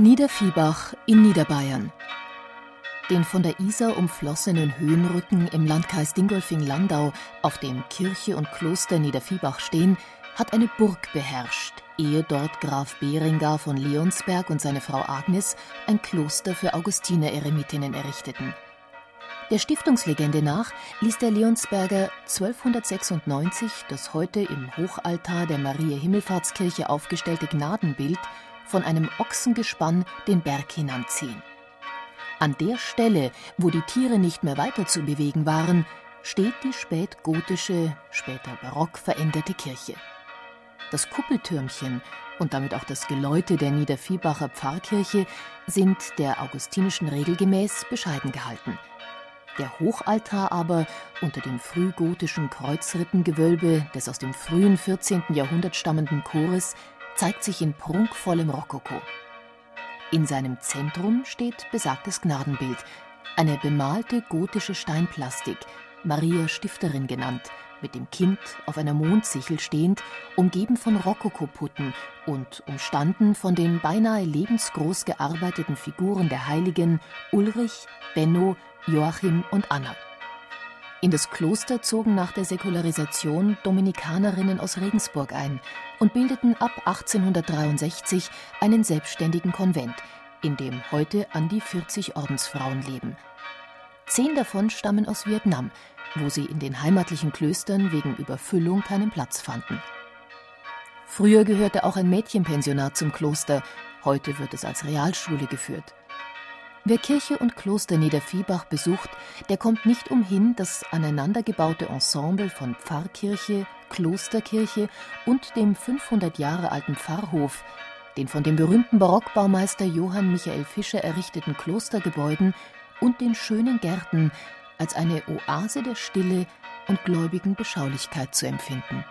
Niederviehbach in Niederbayern. Den von der Isar umflossenen Höhenrücken im Landkreis Dingolfing-Landau, auf dem Kirche und Kloster Niederviehbach stehen, hat eine Burg beherrscht, ehe dort Graf Beringer von Leonsberg und seine Frau Agnes ein Kloster für Augustiner-Eremitinnen errichteten. Der Stiftungslegende nach ließ der Leonsberger 1296 das heute im Hochaltar der Maria-Himmelfahrtskirche aufgestellte Gnadenbild von einem Ochsengespann den Berg hinanziehen. An der Stelle, wo die Tiere nicht mehr weiter zu bewegen waren, steht die spätgotische, später barock veränderte Kirche. Das Kuppeltürmchen und damit auch das Geläute der Niederviehbacher Pfarrkirche sind der augustinischen Regel gemäß bescheiden gehalten. Der Hochaltar aber unter dem frühgotischen Kreuzrippengewölbe des aus dem frühen 14. Jahrhundert stammenden Chores zeigt sich in prunkvollem Rokoko. In seinem Zentrum steht besagtes Gnadenbild, eine bemalte gotische Steinplastik, Maria Stifterin genannt, mit dem Kind auf einer Mondsichel stehend, umgeben von Rokokoputten und umstanden von den beinahe lebensgroß gearbeiteten Figuren der Heiligen Ulrich, Benno, Joachim und Anna. In das Kloster zogen nach der Säkularisation Dominikanerinnen aus Regensburg ein und bildeten ab 1863 einen selbstständigen Konvent, in dem heute an die 40 Ordensfrauen leben. Zehn davon stammen aus Vietnam, wo sie in den heimatlichen Klöstern wegen Überfüllung keinen Platz fanden. Früher gehörte auch ein Mädchenpensionat zum Kloster, heute wird es als Realschule geführt. Wer Kirche und Kloster Niederviehbach besucht, der kommt nicht umhin, das aneinandergebaute Ensemble von Pfarrkirche, Klosterkirche und dem 500 Jahre alten Pfarrhof, den von dem berühmten Barockbaumeister Johann Michael Fischer errichteten Klostergebäuden und den schönen Gärten als eine Oase der Stille und gläubigen Beschaulichkeit zu empfinden.